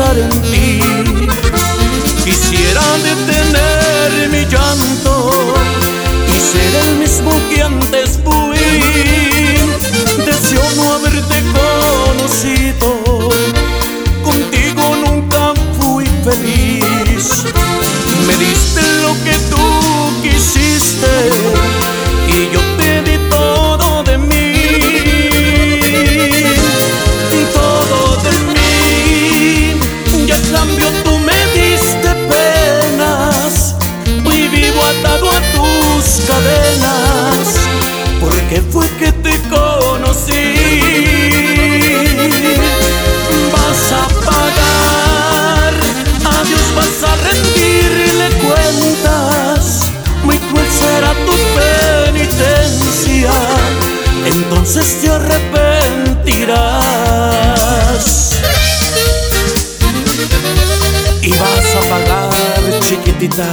en ti. Quisiera detener mi llanto y ser el mismo que antes fui. Deseo no haberte conocido, contigo nunca fui feliz. Me diste fue que te conocí. Vas a pagar, a Dios vas a rendirle cuentas, muy cruel será tu penitencia, entonces te arrepentirás. Y vas a pagar, chiquitita,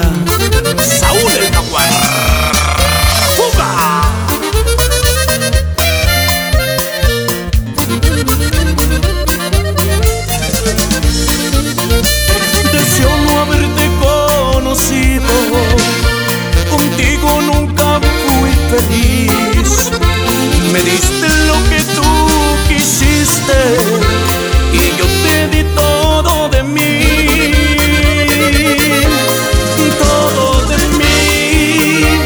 diste lo que tú quisiste y yo te di todo de mí. Todo de mí.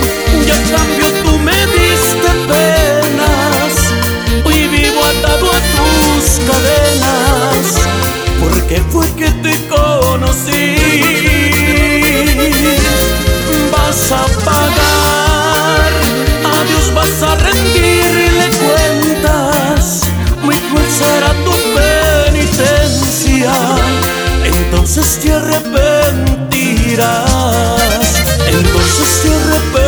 Y a cambio tú me diste penas. Hoy vivo atado a tus cadenas. Porque fue que te conocí. Vas a pagar, entonces te arrepentirás. Entonces te arrepentirás.